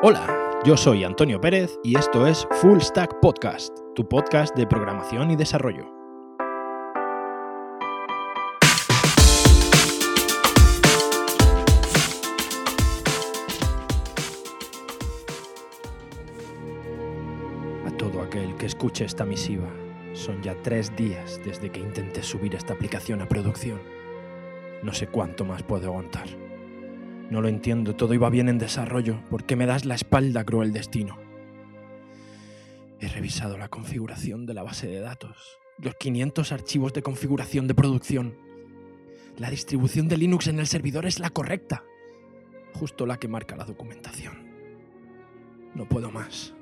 Hola, yo soy Antonio Pérez y esto es Full Stack Podcast, tu podcast de programación y desarrollo. A todo aquel que escuche esta misiva, son ya tres días desde que intenté subir esta aplicación a producción. No sé cuánto más puedo aguantar. No lo entiendo, todo iba bien en desarrollo. ¿Por qué me das la espalda, cruel destino? He revisado la configuración de la base de datos, los 500 archivos de configuración de producción. La distribución de Linux en el servidor es la correcta, justo la que marca la documentación. No puedo más.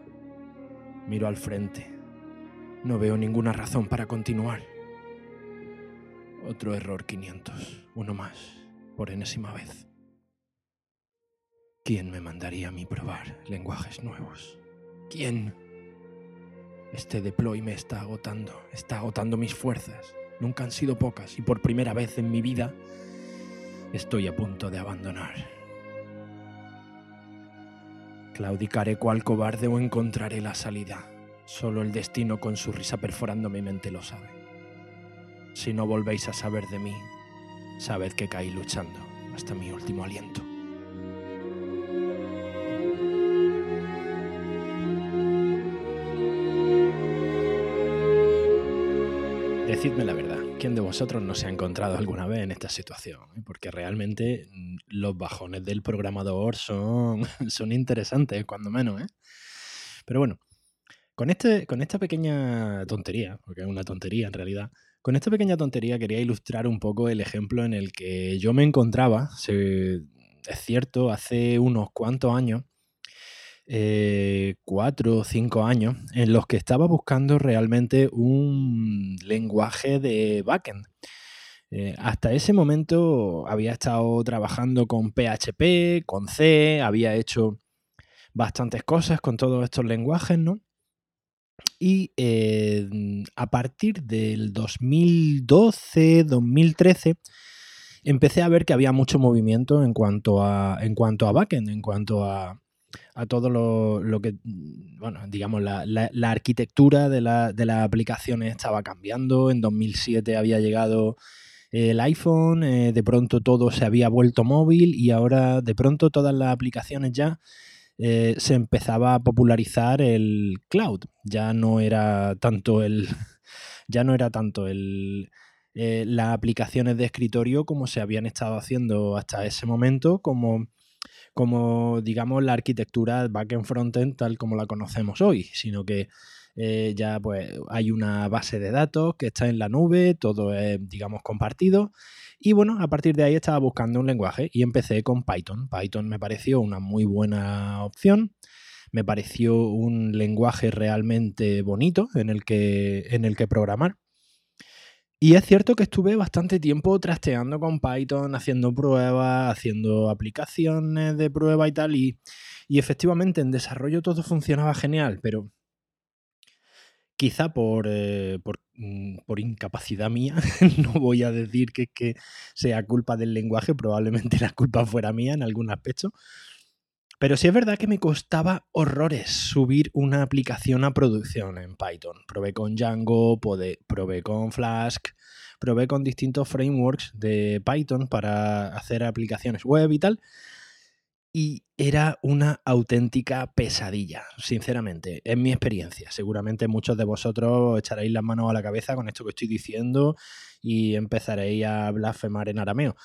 Miro al frente. No veo ninguna razón para continuar. Otro error 500, uno más, por enésima vez. ¿Quién me mandaría a mí probar lenguajes nuevos? ¿Quién? Este deploy me está agotando, está agotando mis fuerzas. Nunca han sido pocas y por primera vez en mi vida estoy a punto de abandonar. Claudicaré cual cobarde o encontraré la salida. Solo el destino con su risa perforando mi mente lo sabe. Si no volvéis a saber de mí, sabed que caí luchando hasta mi último aliento. Decidme la verdad, ¿quién de vosotros no se ha encontrado alguna vez en esta situación? Porque realmente mm, los bajones del programador son, son interesantes, cuando menos, ¿eh? Pero bueno, con, este, con esta pequeña tontería, porque es una tontería en realidad, con esta pequeña tontería quería ilustrar un poco el ejemplo en el que yo me encontraba, es cierto, hace unos cuantos años, eh, cuatro o cinco años, en los que estaba buscando realmente un lenguaje de backend. Eh, hasta ese momento había estado trabajando con PHP, con C, había hecho bastantes cosas con todos estos lenguajes, ¿no? Y eh, a partir del 2012, 2013, empecé a ver que había mucho movimiento en cuanto a, en cuanto a backend, en cuanto a, a todo lo, lo, que, bueno, digamos, la, la, arquitectura de, la, de, las aplicaciones estaba cambiando. En 2007 había llegado el iPhone, eh, de pronto todo se había vuelto móvil y ahora de pronto todas las aplicaciones ya eh, se empezaba a popularizar el cloud. Ya no era tanto el. Ya no era tanto el. Eh, las aplicaciones de escritorio como se habían estado haciendo hasta ese momento, como, como digamos la arquitectura backend frontend tal como la conocemos hoy, sino que eh, ya pues hay una base de datos que está en la nube, todo es digamos compartido y bueno, a partir de ahí estaba buscando un lenguaje y empecé con Python. Python me pareció una muy buena opción. Me pareció un lenguaje realmente bonito en el que, en el que programar. Y es cierto que estuve bastante tiempo trasteando con Python, haciendo pruebas, haciendo aplicaciones de prueba y tal. Y, y efectivamente en desarrollo todo funcionaba genial, pero quizá por, eh, por, mm, por, incapacidad mía, no voy a decir que, que sea culpa del lenguaje, probablemente la culpa fuera mía en algún aspecto, pero sí es verdad que me costaba horrores subir una aplicación a producción en Python. Probé con Django, probé con Flask, probé con distintos frameworks de Python para hacer aplicaciones web y tal y era una auténtica pesadilla, sinceramente, en mi experiencia. Seguramente muchos de vosotros echaréis las manos a la cabeza con esto que estoy diciendo y empezaréis a blasfemar en arameo.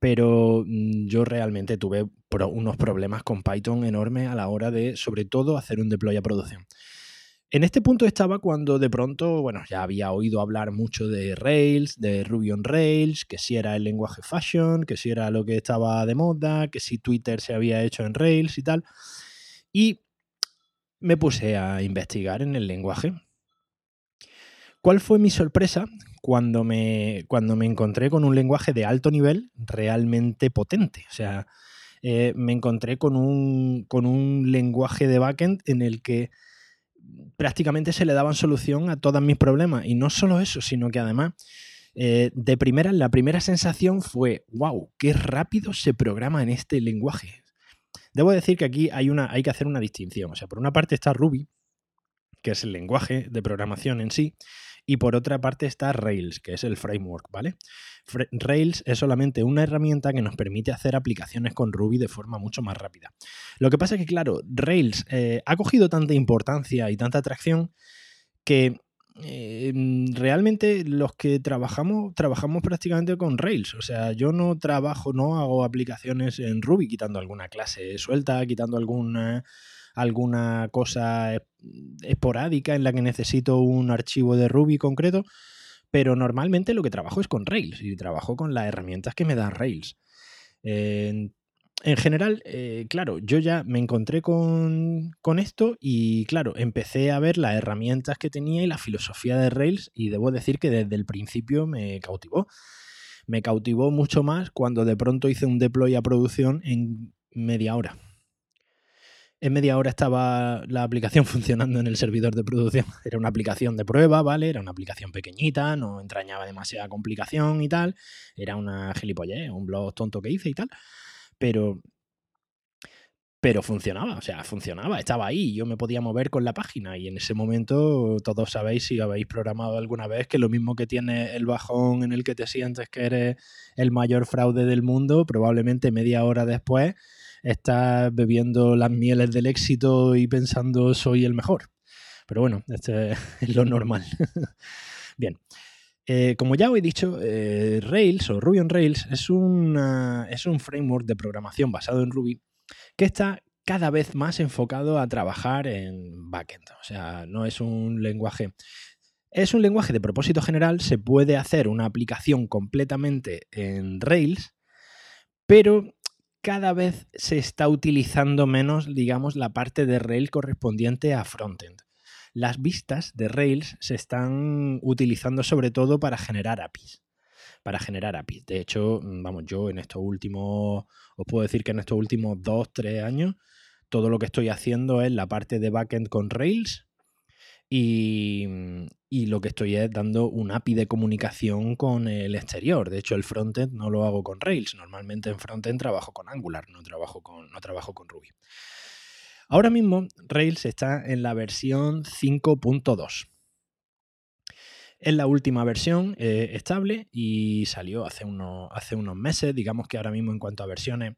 Pero mm, yo realmente tuve unos problemas con Python enormes a la hora de, sobre todo, hacer un deploy a producción. En este punto estaba cuando de pronto, bueno, ya había oído hablar mucho de Rails, de Ruby on Rails, que si era el lenguaje fashion, que si era lo que estaba de moda, que si Twitter se había hecho en Rails y tal. Y me puse a investigar en el lenguaje. ¿Cuál fue mi sorpresa cuando me, cuando me encontré con un lenguaje de alto nivel realmente potente? O sea, eh, me encontré con un, con un lenguaje de backend en el que prácticamente se le daban solución a todos mis problemas. Y no solo eso, sino que además, eh, de primera, la primera sensación fue, wow, qué rápido se programa en este lenguaje. Debo decir que aquí hay, una, hay que hacer una distinción. O sea, por una parte está Ruby, que es el lenguaje de programación en sí, y por otra parte está Rails, que es el framework, ¿vale? Rails es solamente una herramienta que nos permite hacer aplicaciones con Ruby de forma mucho más rápida. Lo que pasa es que, claro, Rails eh, ha cogido tanta importancia y tanta atracción que eh, realmente los que trabajamos, trabajamos prácticamente con Rails. O sea, yo no trabajo, no hago aplicaciones en Ruby, quitando alguna clase suelta, quitando alguna alguna cosa esporádica en la que necesito un archivo de Ruby concreto, pero normalmente lo que trabajo es con Rails y trabajo con las herramientas que me da Rails. en general, eh, claro, yo ya me encontré con, con, esto y claro, empecé a ver las herramientas que tenía y la filosofía de Rails y debo decir que desde el principio me cautivó. Me cautivó mucho más cuando de pronto hice un deploy a producción en media hora. En media hora estaba la aplicación funcionando en el servidor de producción. Era una aplicación de prueba, ¿vale? Era una aplicación pequeñita, no entrañaba demasiada complicación y tal. Era una gilipollez, un blog tonto que hice y tal. Pero. Pero funcionaba, o sea, funcionaba, estaba ahí, yo me podía mover con la página y en ese momento todos sabéis si habéis programado alguna vez que lo mismo que tiene el bajón en el que te sientes que eres el mayor fraude del mundo, probablemente media hora después estás bebiendo las mieles del éxito y pensando soy el mejor. Pero bueno, este es lo normal. Bien. Eh, como ya os he dicho, eh, Rails o Ruby on Rails es, es un framework de programación basado en Ruby que está cada vez más enfocado a trabajar en backend. O sea, no es un lenguaje. Es un lenguaje de propósito general, se puede hacer una aplicación completamente en Rails, pero cada vez se está utilizando menos, digamos, la parte de Rails correspondiente a frontend. Las vistas de Rails se están utilizando sobre todo para generar APIs. Para generar APIs. De hecho, mm, vamos, yo en estos últimos, os puedo decir que en estos últimos dos, tres años, todo lo que estoy haciendo es la parte de backend con Rails Mm, y, lo que estoy es dando un API de comunicación con el exterior. De hecho, el frontend no lo hago con Rails. Normalmente en frontend trabajo con Angular, no trabajo con, no trabajo con Ruby. Ahora mismo Rails está en la versión 5.2. Es la última versión eh, estable y salió hace hace unos meses. Digamos que ahora mismo en cuanto a versiones,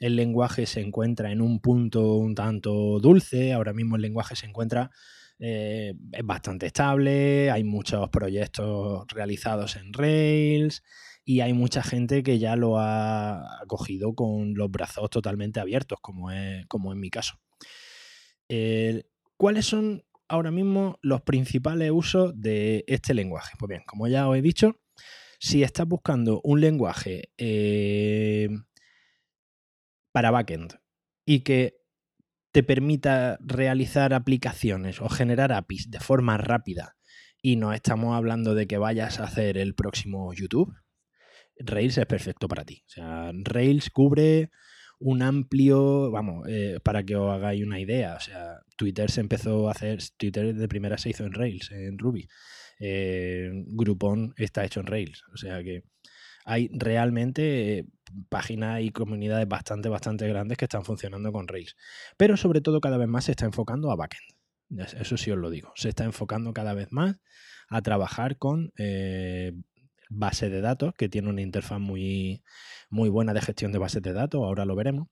el lenguaje se encuentra en un punto un tanto dulce. Ahora mismo el lenguaje se encuentra eh, es bastante estable, hay muchos proyectos realizados en Rails y hay mucha gente que ya lo ha cogido con los brazos totalmente abiertos, como es, como en mi caso. ¿Cuáles son ahora mismo los principales usos de este lenguaje? Pues bien, como ya os he dicho, si estás buscando un lenguaje eh, para backend y que te permita realizar aplicaciones o generar APIs de forma rápida y no estamos hablando de que vayas a hacer el próximo YouTube, Rails es perfecto para ti. O sea, Rails cubre un amplio, vamos, eh, para que os hagáis una idea, o sea, Twitter se empezó a hacer, Twitter de primera se hizo en Rails, en Ruby. Eh, Groupon está hecho en Rails, o sea que hay realmente páginas y comunidades bastante, bastante grandes que están funcionando con Rails. Pero sobre todo cada vez más se está enfocando a backend. Eso sí os lo digo. Se está enfocando cada vez más a trabajar con eh, base de datos, que tiene una interfaz muy, muy buena de gestión de bases de datos, ahora lo veremos.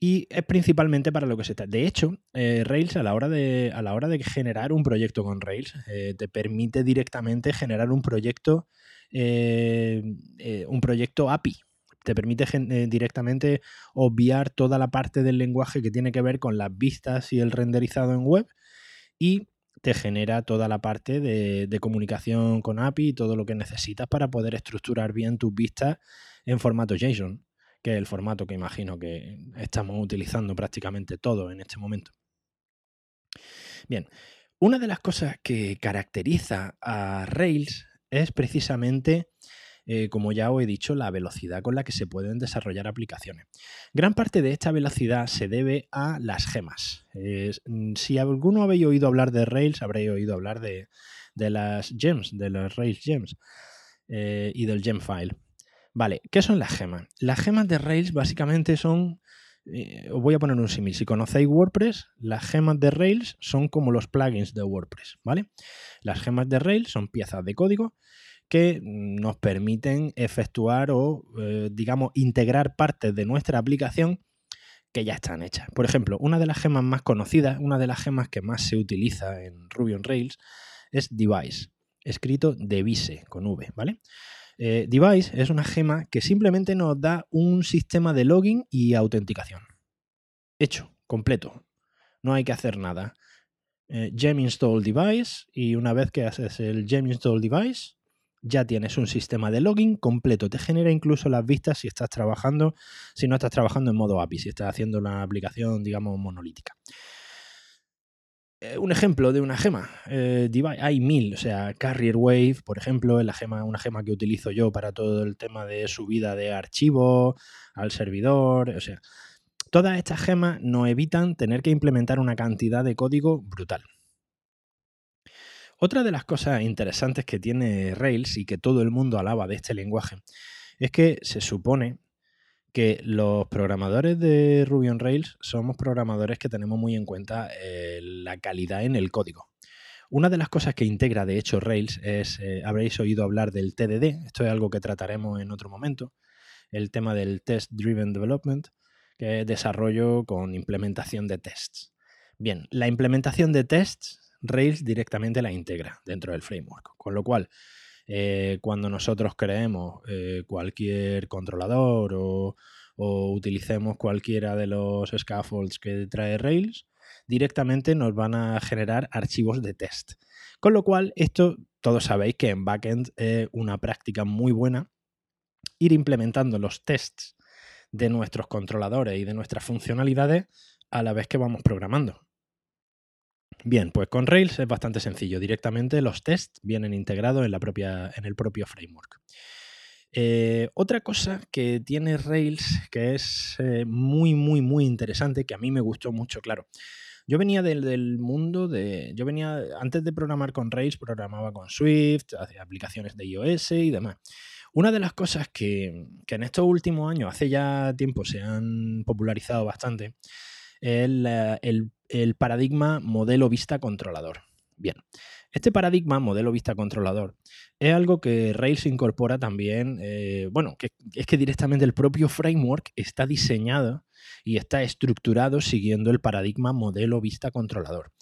Y es principalmente para lo que se está. De hecho, eh, Rails a la, hora de, a la hora de generar un proyecto con Rails eh, te permite directamente generar un proyecto eh, eh, un proyecto API. Te permite eh, directamente obviar toda la parte del lenguaje que tiene que ver con las vistas y el renderizado en web y te genera toda la parte de, comunicación con API y todo lo que necesitas para poder estructurar bien tus vistas en formato JSON, que es el formato que imagino que estamos utilizando prácticamente todo en este momento. Bien, una de las cosas que caracteriza a Rails es precisamente, eh, como ya os he dicho, la velocidad con la que se pueden desarrollar aplicaciones. Gran parte de esta velocidad se debe a las gemas. Mm, si alguno habéis oído hablar de Rails, habréis oído hablar de, las gems, de las Rails gems eh, y del gem file. Vale, ¿qué son las gemas? Las gemas de Rails básicamente son eh, os voy a poner un símil. Si conocéis WordPress, las gemas de Rails son como los plugins de WordPress, ¿vale? Las gemas de Rails son piezas de código que nos permiten efectuar o, eh, digamos, integrar partes de nuestra aplicación que ya están hechas. Por ejemplo, una de las gemas más conocidas, una de las gemas que más se utiliza en Ruby on Rails es Device, escrito Device con V, ¿vale? Eh, device es una gema que simplemente nos da un sistema de login y autenticación. Hecho, completo. No hay que hacer nada. Eh, gem install device y una vez que haces el gem install device, ya tienes un sistema de login completo. Te genera incluso las vistas si estás trabajando, si no estás trabajando en modo API, si estás haciendo una aplicación, digamos, monolítica. Eh, un ejemplo de una gema. Eh, hay mil, o sea, Carrier Wave, por ejemplo, es la gema, una gema que utilizo yo para todo el tema de subida de archivo al servidor. O sea, todas estas gemas nos evitan tener que implementar una cantidad de código brutal. Otra de las cosas interesantes que tiene Rails y que todo el mundo alaba de este lenguaje es que se supone que los programadores de Ruby on Rails somos programadores que tenemos muy en cuenta eh, la calidad en el código. Una de las cosas que integra, de hecho, Rails es, eh, habréis oído hablar del TDD, esto es algo que trataremos en otro momento, el tema del Test Driven Development, que es desarrollo con implementación de tests. Bien, la implementación de tests, Rails directamente la integra dentro del framework, con lo cual eh, cuando nosotros creemos eh, cualquier controlador o, utilicemos cualquiera de los scaffolds que trae Rails, directamente nos van a generar archivos de test. Con lo cual, esto todos sabéis que en backend es una práctica muy buena ir implementando los tests de nuestros controladores y de nuestras funcionalidades a la vez que vamos programando. Bien, pues con Rails es bastante sencillo. Directamente los tests vienen integrados en, la propia, en el propio framework. Eh, otra cosa que tiene Rails que es eh, muy, muy, muy interesante, que a mí me gustó mucho, claro. Yo venía del, mundo de. Yo venía. Antes de programar con Rails, programaba con Swift, hacía aplicaciones de iOS y demás. Una de las cosas que, que en estos últimos años, hace ya tiempo, se han popularizado bastante, es el paradigma modelo vista controlador. Bien, este paradigma modelo vista controlador es algo que Rails incorpora también, eh, bueno, que es que directamente el propio framework está diseñado y está estructurado siguiendo el paradigma modelo vista controlador.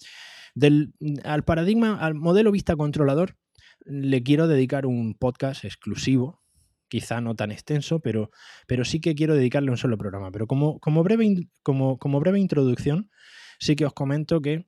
Al paradigma, al modelo vista controlador, le quiero dedicar un podcast exclusivo, quizá no tan extenso, pero, pero sí que quiero dedicarle un solo programa. Pero como, como, breve, como, como breve introducción, sí que os comento que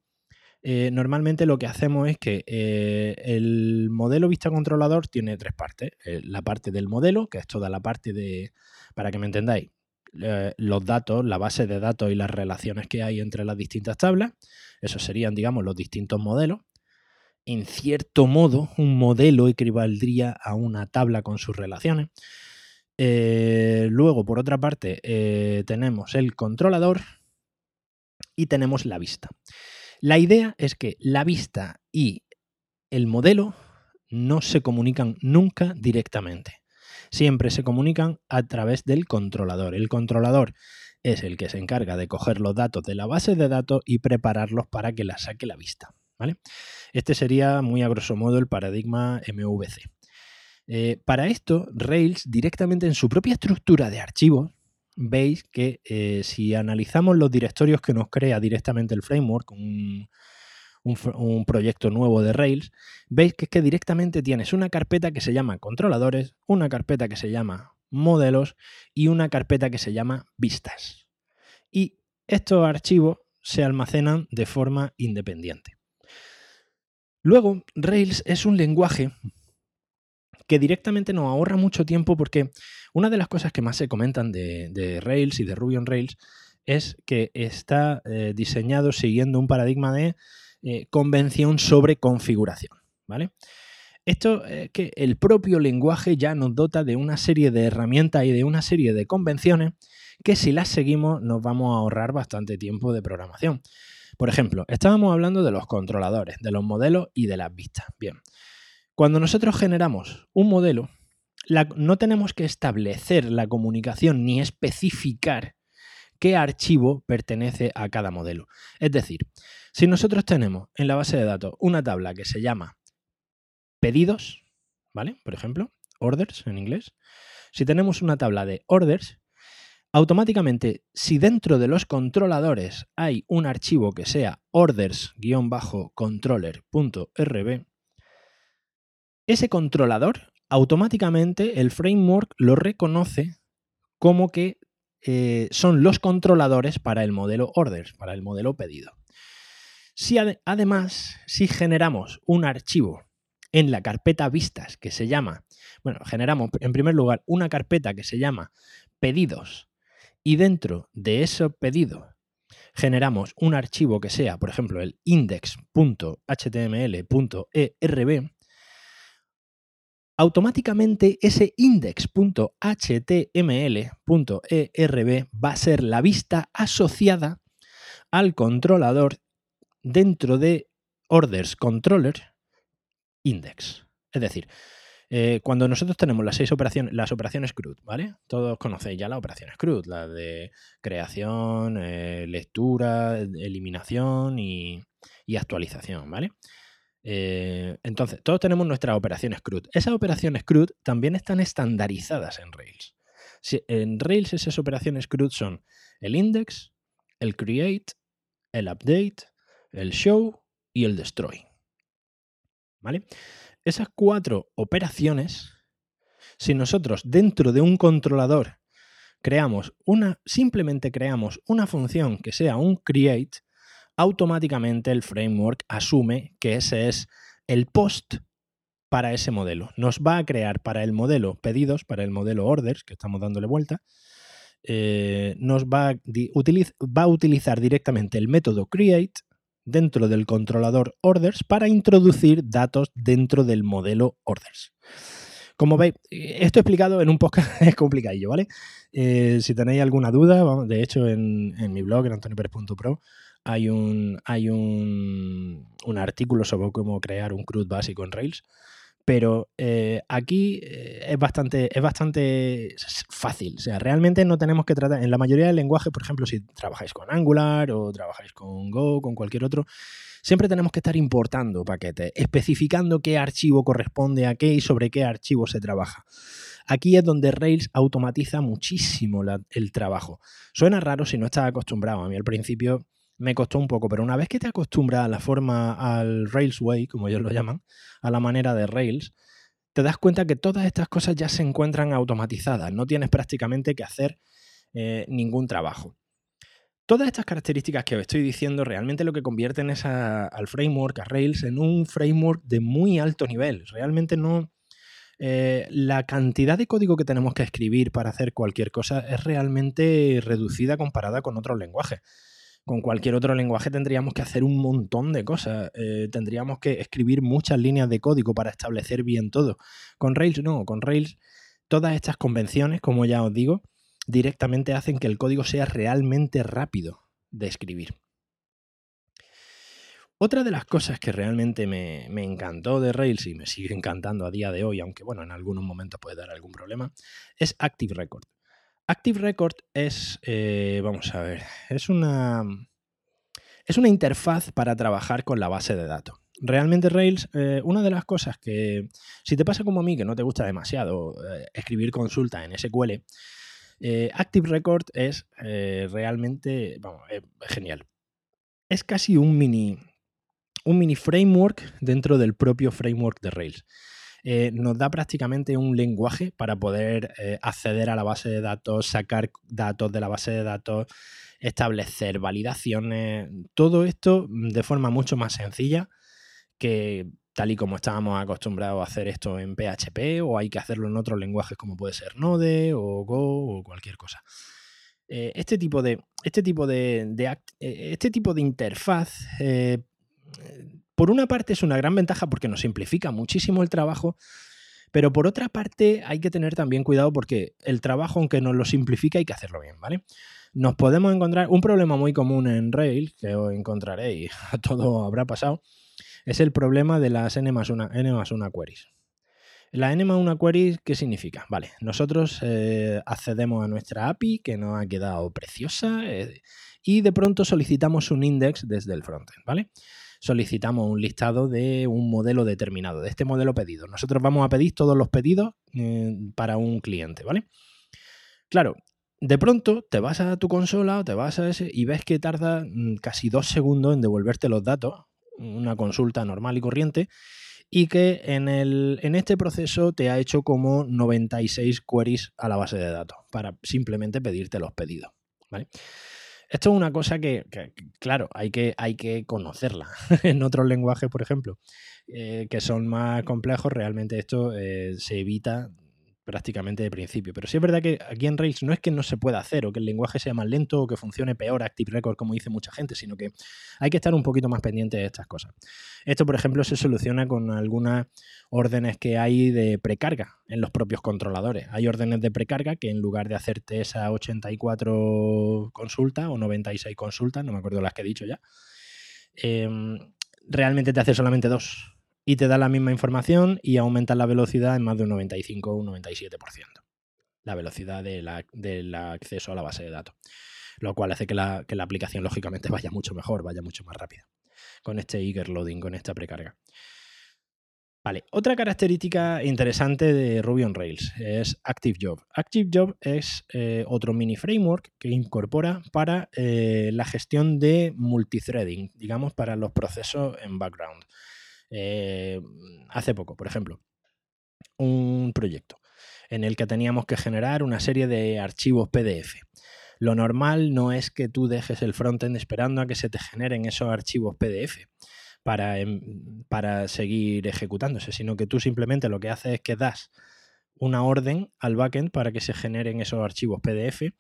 eh, normalmente lo que hacemos es que eh, el modelo vista controlador tiene tres partes. Eh, la parte del modelo, que es toda la parte de, para que me entendáis, los datos, la base de datos y las relaciones que hay entre las distintas tablas. Esos serían, digamos, los distintos modelos. En cierto modo, un modelo equivaldría a una tabla con sus relaciones. luego, por otra parte, tenemos el controlador, y tenemos la vista. La idea es que la vista y el modelo no se comunican nunca directamente. Siempre se comunican a través del controlador. El controlador es el que se encarga de coger los datos de la base de datos y prepararlos para que la saque la vista. ¿vale? Este sería muy a grosso modo el paradigma MVC. Eh, para esto, Rails directamente en su propia estructura de archivos veis que eh, si analizamos los directorios que nos crea directamente el framework, un, proyecto nuevo de Rails, veis que es que directamente tienes una carpeta que se llama controladores, una carpeta que se llama modelos y una carpeta que se llama vistas. Y estos archivos se almacenan de forma independiente. Luego, Rails es un lenguaje que directamente nos ahorra mucho tiempo porque una de las cosas que más se comentan de, Rails y de Ruby on Rails es que está eh, diseñado siguiendo un paradigma de eh, convención sobre configuración, ¿vale? Esto es que el propio lenguaje ya nos dota de una serie de herramientas y de una serie de convenciones que si las seguimos nos vamos a ahorrar bastante tiempo de programación. Por ejemplo, estábamos hablando de los controladores, de los modelos y de las vistas. Bien, cuando nosotros generamos un modelo, no tenemos que establecer la comunicación ni especificar qué archivo pertenece a cada modelo. Es decir, si nosotros tenemos en la base de datos una tabla que se llama pedidos, ¿vale? Por ejemplo, orders en inglés. Si tenemos una tabla de orders, automáticamente, si dentro de los controladores hay un archivo que sea orders-controller.rb, ese controlador, automáticamente el framework lo reconoce como que eh, son los controladores para el modelo orders, para el modelo pedido. Si además, si generamos un archivo en la carpeta vistas que se llama, bueno, generamos en primer lugar una carpeta que se llama pedidos y dentro de ese pedido generamos un archivo que sea, por ejemplo, el index.html.erb, automáticamente ese index.html.erb va a ser la vista asociada al controlador dentro de orders controller index. Es decir, eh, cuando nosotros tenemos las seis operaciones, las operaciones CRUD, ¿vale? Todos conocéis ya las operaciones CRUD, las de creación, eh, lectura, eliminación y, actualización, ¿vale? Eh, entonces, todos tenemos nuestras operaciones CRUD. Esas operaciones CRUD también están estandarizadas en Rails. en Rails esas operaciones CRUD son el index, el create, el update, el show y el destroy. ¿Vale? Esas cuatro operaciones, si nosotros dentro de un controlador creamos una, simplemente creamos una función que sea un create, automáticamente el framework asume que ese es el post para ese modelo. Nos va a crear para el modelo pedidos, para el modelo orders, que estamos dándole vuelta, eh, nos va a, va a utilizar directamente el método create dentro del controlador orders para introducir datos dentro del modelo orders. Como veis, esto explicado en un podcast es complicadillo, ¿vale? Eh, si tenéis alguna duda, de hecho en, mi blog, en antonioperez.pro, hay un, hay un, un artículo sobre cómo crear un CRUD básico en Rails pero eh, aquí eh, es bastante, es bastante fácil. O sea, realmente no tenemos que tratar, en la mayoría de lenguajes, por ejemplo, si trabajáis con Angular o trabajáis con Go, con cualquier otro, siempre tenemos que estar importando paquetes, especificando qué archivo corresponde a qué y sobre qué archivo se trabaja. Aquí es donde Rails automatiza muchísimo el trabajo. Suena raro si no estás acostumbrado. A mí al principio me costó un poco, pero una vez que te acostumbras a la forma, al Rails Way, como ellos lo llaman, a la manera de Rails, te das cuenta que todas estas cosas ya se encuentran automatizadas, no tienes prácticamente que hacer eh, ningún trabajo. Todas estas características que os estoy diciendo realmente lo que convierten es al framework, a Rails, en un framework de muy alto nivel. Realmente no... Eh, la cantidad de código que tenemos que escribir para hacer cualquier cosa es realmente reducida comparada con otros lenguajes. Con cualquier otro lenguaje tendríamos que hacer un montón de cosas. Eh, tendríamos que escribir muchas líneas de código para establecer bien todo. Con Rails no, con Rails todas estas convenciones, como ya os digo, directamente hacen que el código sea realmente rápido de escribir. Otra de las cosas que realmente me, me, encantó de Rails y me sigue encantando a día de hoy, aunque bueno, en algunos momentos puede dar algún problema, es Active Record. Active Record es, eh, vamos a ver, es una, es una interfaz para trabajar con la base de datos. Realmente Rails, eh, una de las cosas que, si te pasa como a mí, que no te gusta demasiado eh, escribir consulta en SQL, Active Record es realmente, genial. Es casi un mini, un mini framework dentro del propio framework de Rails. Eh, nos da prácticamente un lenguaje para poder eh, acceder a la base de datos, sacar datos de la base de datos, establecer validaciones, todo esto de forma mucho más sencilla que tal y como estábamos acostumbrados a hacer esto en PHP o hay que hacerlo en otros lenguajes como puede ser Node o Go o cualquier cosa. Eh, este tipo de, este tipo de, este tipo de interfaz por una parte es una gran ventaja porque nos simplifica muchísimo el trabajo, pero por otra parte hay que tener también cuidado porque el trabajo, aunque nos lo simplifica, hay que hacerlo bien, ¿vale? Nos podemos encontrar un problema muy común en Rails, que os encontraréis, a todo habrá pasado, es el problema de las n más 1, n más queries. La enema una query, ¿qué significa? Vale, nosotros eh, accedemos a nuestra API que nos ha quedado preciosa eh, y de pronto solicitamos un index desde el frontend, ¿vale? Solicitamos un listado de un modelo determinado, de este modelo pedido. Nosotros vamos a pedir todos los pedidos eh, para un cliente, ¿vale? Claro, de pronto te vas a tu consola o te vas a ese y ves que tarda mm, casi dos segundos en devolverte los datos, una consulta normal y corriente, y que en, el, en este proceso te ha hecho como 96 queries a la base de datos para simplemente pedirte los pedidos. ¿vale? Esto es una cosa que, claro, hay que, hay que conocerla. en otros lenguajes, por ejemplo, eh, que son más complejos, realmente esto eh, se evita prácticamente de principio. Pero sí es verdad que aquí en Rails no es que no se pueda hacer o que el lenguaje sea más lento o que funcione peor Active Record como dice mucha gente, sino que hay que estar un poquito más pendiente de estas cosas. Esto, por ejemplo, se soluciona con algunas órdenes que hay de precarga en los propios controladores. Hay órdenes de precarga que en lugar de hacerte esa 84 consultas o 96 consultas, no me acuerdo las que he dicho ya, em, realmente te hace solamente dos y te da la misma información y aumenta la velocidad en más de un 95 o un 97%. La velocidad del acceso a la base de datos. Lo cual hace que la, aplicación, lógicamente, vaya mucho mejor, vaya mucho más rápida. Con este eager loading, con esta precarga. Vale, otra característica interesante de Ruby on Rails es ActiveJob. ActiveJob es eh, otro mini framework que incorpora para eh, la gestión de multithreading, digamos, para los procesos en background. Eh, hace poco, por ejemplo, un proyecto en el que teníamos que generar una serie de archivos PDF. Lo normal no es que tú dejes el frontend esperando a que se te generen esos archivos PDF para, em, para seguir ejecutándose, sino que tú simplemente lo que haces es que das una orden al backend para que se generen esos archivos PDF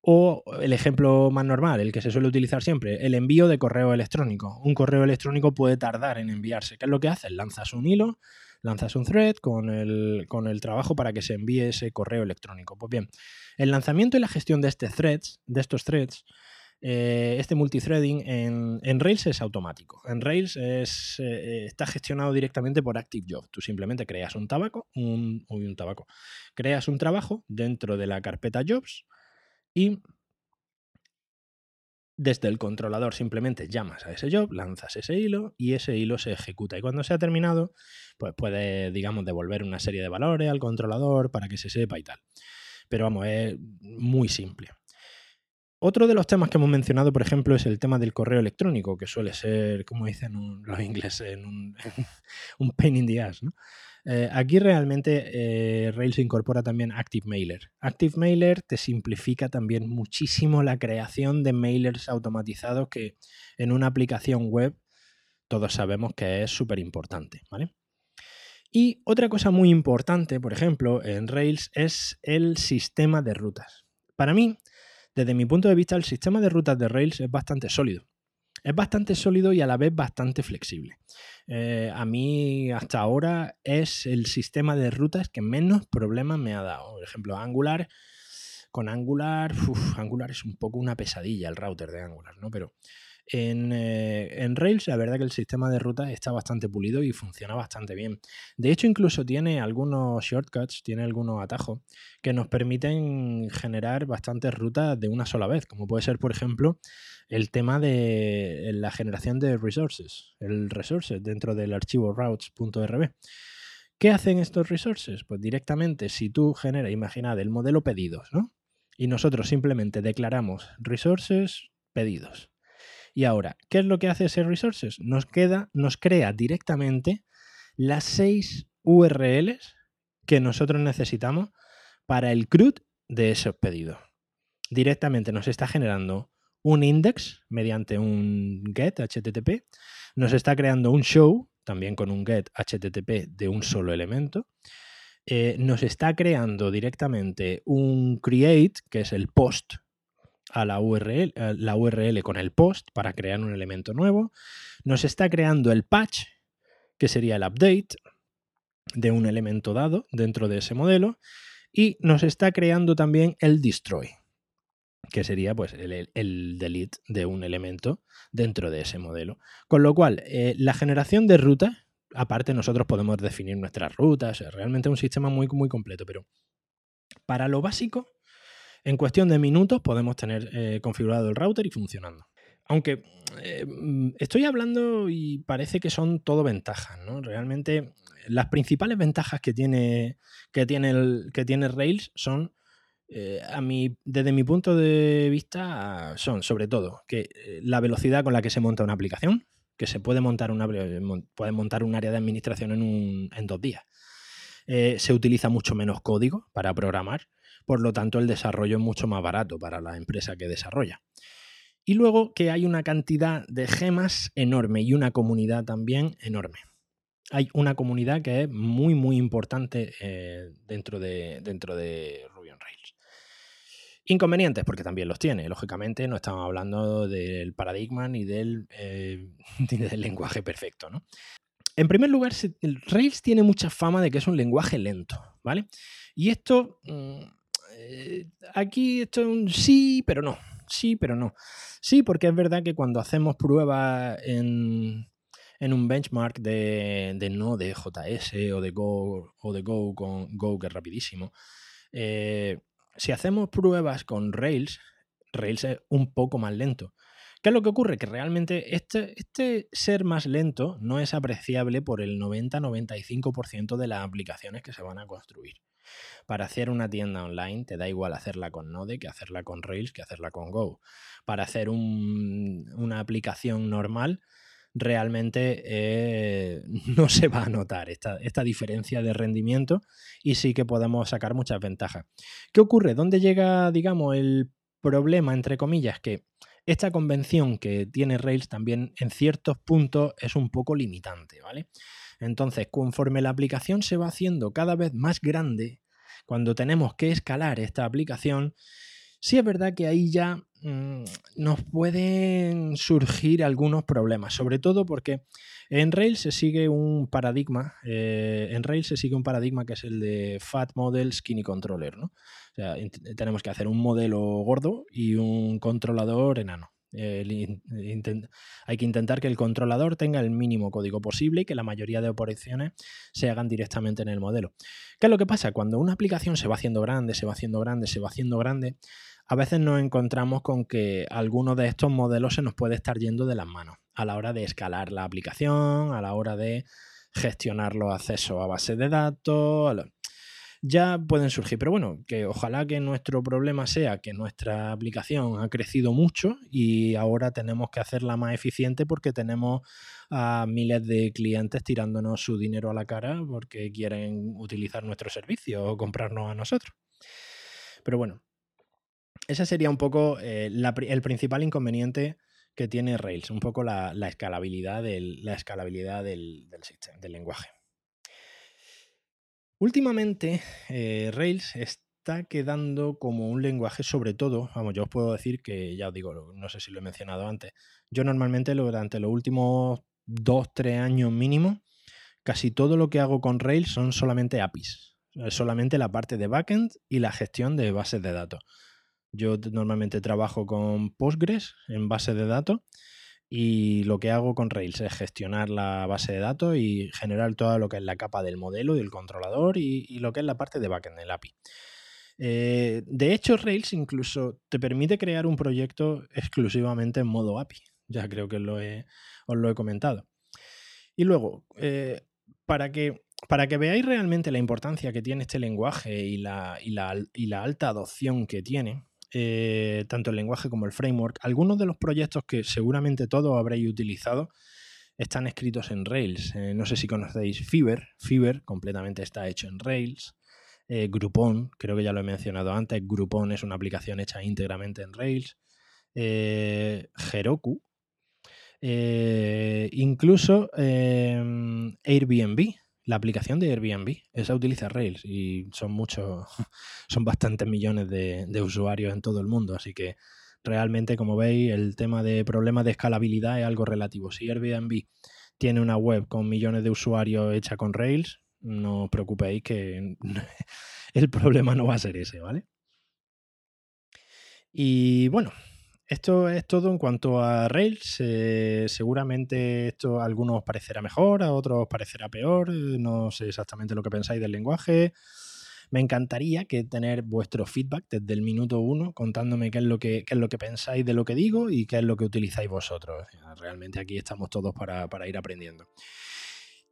o el ejemplo más normal, el que se suele utilizar siempre, el envío de correo electrónico. Un correo electrónico puede tardar en enviarse. ¿Qué es lo que haces? Lanzas un hilo, lanzas un thread con el, con el trabajo para que se envíe ese correo electrónico. Pues bien, el lanzamiento y la gestión de, este threads, de estos threads, eh, este multithreading en, en, Rails es automático. En Rails es, eh, está gestionado directamente por ActiveJob. Tú simplemente creas un tabaco, un, un tabaco, creas un trabajo dentro de la carpeta Jobs y desde el controlador simplemente llamas a ese job, lanzas ese hilo y ese hilo se ejecuta. Y cuando se ha terminado, pues puede, digamos, devolver una serie de valores al controlador para que se sepa y tal. Pero vamos, es muy simple. Otro de los temas que hemos mencionado, por ejemplo, es el tema del correo electrónico, que suele ser, como dicen los ingleses, un, un pain in the ass. ¿no? Eh, aquí realmente eh, Rails incorpora también Active Mailer. Active Mailer te simplifica también muchísimo la creación de mailers automatizados que en una aplicación web todos sabemos que es súper importante. Y otra cosa muy importante, por ejemplo, en Rails es el sistema de rutas. Para mí, desde mi punto de vista, el sistema de rutas de Rails es bastante sólido. Es bastante sólido y a la vez bastante flexible. Eh, a mí hasta ahora es el sistema de rutas que menos problemas me ha dado. Por ejemplo, Angular, con Angular, Angular es un poco una pesadilla el router de Angular, ¿no? Pero en, eh, en, Rails la verdad que el sistema de rutas está bastante pulido y funciona bastante bien. De hecho, incluso tiene algunos shortcuts, tiene algunos atajos que nos permiten generar bastantes rutas de una sola vez, como puede ser, por ejemplo, el tema de la generación de resources, el resources dentro del archivo routes.rb. ¿Qué hacen estos resources? Pues directamente, si tú generas, imaginad, el modelo pedidos, ¿no? Y nosotros simplemente declaramos resources pedidos. Y ahora, ¿qué es lo que hace ese resources? Nos crea directamente las seis URLs que nosotros necesitamos para el CRUD de esos pedidos. Directamente nos está generando un index mediante un get HTTP, nos está creando un show también con un get HTTP de un solo elemento, eh, nos está creando directamente un create, que es el post a la URL, la URL con el post para crear un elemento nuevo, nos está creando el patch, que sería el update de un elemento dado dentro de ese modelo, y nos está creando también el destroy, que sería pues el, delete de un elemento dentro de ese modelo. Con lo cual, eh, la generación de ruta aparte nosotros podemos definir nuestras rutas, realmente es un sistema muy, muy completo, pero para lo básico, en cuestión de minutos podemos tener eh, configurado el router y funcionando. Aunque eh, mm, estoy hablando y parece que son todo ventajas, ¿no? Realmente las principales ventajas que tiene, que tiene, el, que tiene Rails son, eh, a desde mi punto de vista, son sobre todo que la velocidad con la que se monta una aplicación, que se puede montar, una, un área de administración en, un, en dos días. se utiliza mucho menos código para programar por lo tanto el desarrollo es mucho más barato para la empresa que desarrolla. Y luego que hay una cantidad de gemas enorme y una comunidad también enorme. Hay una comunidad que es muy, muy importante eh, dentro, de, dentro de Ruby on Rails. Inconvenientes, porque también los tiene. Lógicamente, no estamos hablando del paradigma ni del, eh, del lenguaje perfecto. ¿no? En primer lugar, Rails tiene mucha fama de que es un lenguaje lento, ¿vale? Y esto mm, aquí esto es un sí, pero no. Sí, pero no. Sí, porque es verdad que cuando hacemos pruebas en, un benchmark de, de, no de JS o de Go o de Go con Go, que es rapidísimo, eh, si hacemos pruebas con Rails, Rails es un poco más lento. ¿Qué es lo que ocurre? Que realmente este, este ser más lento no es apreciable por el 90-95% de las aplicaciones que se van a construir. Para hacer una tienda online te da igual hacerla con Node que hacerla con Rails que hacerla con Go. Para hacer una aplicación normal realmente eh, no se va a notar esta, esta, diferencia de rendimiento y sí que podemos sacar muchas ventajas. ¿Qué ocurre? ¿Dónde llega, digamos, el problema, entre comillas? Que esta convención que tiene Rails también en ciertos puntos es un poco limitante, ¿vale? Entonces, conforme la aplicación se va haciendo cada vez más grande, cuando tenemos que escalar esta aplicación, sí es verdad que ahí ya mm, nos pueden surgir algunos problemas, sobre todo porque en Rails se sigue un paradigma, eh, en Rails se sigue un paradigma que es el de Fat Model Skinny Controller, ¿no? O sea, tenemos que hacer un modelo gordo y un controlador enano hay que intentar que el controlador tenga el mínimo código posible y que la mayoría de operaciones se hagan directamente en el modelo. ¿Qué es lo que pasa? Cuando una aplicación se va haciendo grande, se va haciendo grande, se va haciendo grande, a veces nos encontramos con que alguno de estos modelos se nos puede estar yendo de las manos a la hora de escalar la aplicación, a la hora de gestionar los accesos a base de datos ya pueden surgir. Pero bueno, que ojalá que nuestro problema sea que nuestra aplicación ha crecido mucho y ahora tenemos que hacerla más eficiente porque tenemos a miles de clientes tirándonos su dinero a la cara porque quieren utilizar nuestro servicio o comprarnos a nosotros. Pero bueno, ese sería un poco eh, el principal inconveniente que tiene Rails, un poco la, escalabilidad del, la escalabilidad del, del lenguaje. Últimamente, eh, Rails está quedando como un lenguaje, sobre todo, vamos, yo os puedo decir que, ya os digo, no sé si lo he mencionado antes, yo normalmente durante los últimos dos, tres años mínimo, casi todo lo que hago con Rails son solamente APIs, solamente la parte de backend y la gestión de bases de datos. Yo normalmente trabajo con Postgres en base de datos y lo que hago con Rails es gestionar la base de datos y generar todo lo que es la capa del modelo y del controlador y, lo que es la parte de backend, el API. Eh, de hecho, Rails incluso te permite crear un proyecto exclusivamente en modo API. Ya creo que lo os lo he comentado. Y luego, eh, para, que, para que veáis realmente la importancia que tiene este lenguaje y la, y la alta adopción que tiene, eh, tanto el lenguaje como el framework. Algunos de los proyectos que seguramente todos habréis utilizado están escritos en Rails. Eh, no sé si conocéis Fiverr. Fiverr completamente está hecho en Rails. Eh, Groupon, creo que ya lo he mencionado antes. Groupon es una aplicación hecha íntegramente en Rails. Heroku. incluso em, Airbnb la aplicación de Airbnb, esa utiliza Rails y son muchos, son bastantes millones de, usuarios en todo el mundo, así que realmente, como veis, el tema de problemas de escalabilidad es algo relativo. Si Airbnb tiene una web con millones de usuarios hecha con Rails, no os preocupéis que el problema no va a ser ese, ¿vale? Y bueno, esto es todo en cuanto a Rails. Eh, seguramente esto a algunos parecerá mejor, a otros parecerá peor. No sé exactamente lo que pensáis del lenguaje. Me encantaría que tener vuestro feedback desde el minuto uno, contándome qué es lo que, es lo que pensáis de lo que digo y qué es lo que utilizáis vosotros. Realmente aquí estamos todos para, ir aprendiendo.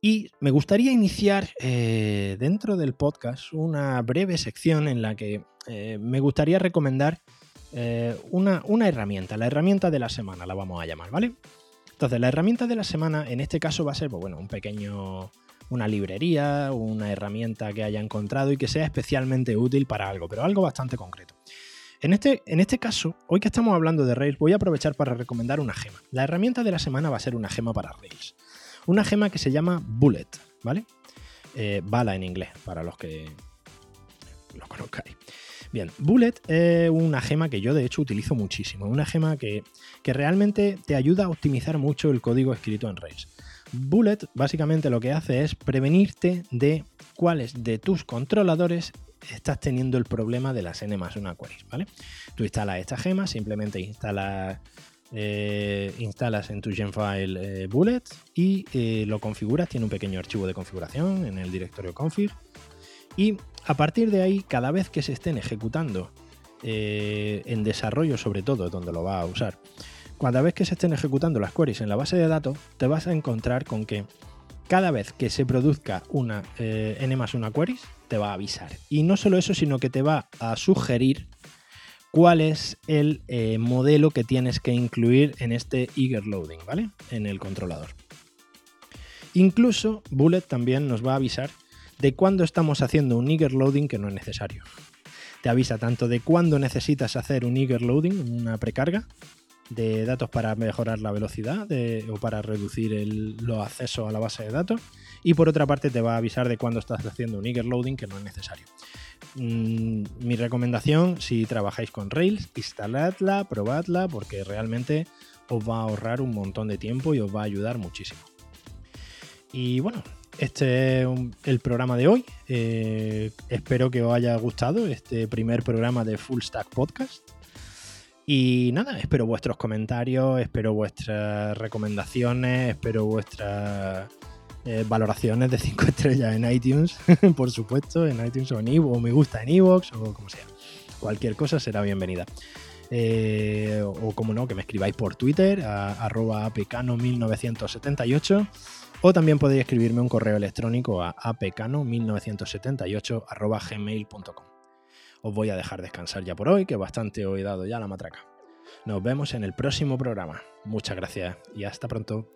Y me gustaría iniciar eh, dentro del podcast una breve sección en la que eh, me gustaría recomendar eh, una, una, herramienta, la herramienta de la semana la vamos a llamar, ¿vale? Entonces, la herramienta de la semana en este caso va a ser, pues bueno, un pequeño, una librería, una herramienta que haya encontrado y que sea especialmente útil para algo, pero algo bastante concreto. En este, en este caso, hoy que estamos hablando de Rails, voy a aprovechar para recomendar una gema. La herramienta de la semana va a ser una gema para Rails. Una gema que se llama Bullet, ¿vale? Eh, bala en inglés, para los que lo conozcáis. Bien, Bullet es una gema que yo de hecho utilizo muchísimo. Una gema que, que realmente te ayuda a optimizar mucho el código escrito en Rails. Bullet básicamente lo que hace es prevenirte de cuáles de tus controladores estás teniendo el problema de las n más una queries, ¿vale? Tú instalas esta gema, simplemente instalas, eh, instalas en tu genfile eh, Bullet y eh, lo configuras, tiene un pequeño archivo de configuración en el directorio config y a partir de ahí, cada vez que se estén ejecutando en desarrollo sobre todo, donde lo va a usar, cada vez que se estén ejecutando las queries en la base de datos, te vas a encontrar con que cada vez que se produzca una eh, n más una queries, te va a avisar. Y no solo eso, sino que te va a sugerir cuál es el eh, modelo que tienes que incluir en este eager loading, ¿vale? En el controlador. Incluso Bullet también nos va a avisar de cuándo estamos haciendo un eager loading que no es necesario. Te avisa tanto de cuándo necesitas hacer un eager loading, una precarga, de datos para mejorar la velocidad o para reducir los accesos a la base de datos. Y por otra parte te va a avisar de cuando estás haciendo un eager loading que no es necesario. Mm, mi recomendación, si trabajáis con Rails, instaladla, probadla, porque realmente os va a ahorrar un montón de tiempo y os va a ayudar muchísimo. Y bueno, este es el programa de hoy. Eh, espero que os haya gustado este primer programa de Full Stack Podcast. Y nada, espero vuestros comentarios, espero vuestras recomendaciones, espero vuestras eh, valoraciones de 5 estrellas en iTunes, por supuesto, en iTunes o en o me gusta en iVoox o como sea. Cualquier cosa será bienvenida. Eh, o como no, que me escribáis por Twitter, a, arroba apecano1978, o también podéis escribirme un correo electrónico a apecano1978 arroba gmail.com os voy a dejar descansar ya por hoy, que bastante os he dado ya la matraca. Nos vemos en el próximo programa. Muchas gracias y hasta pronto.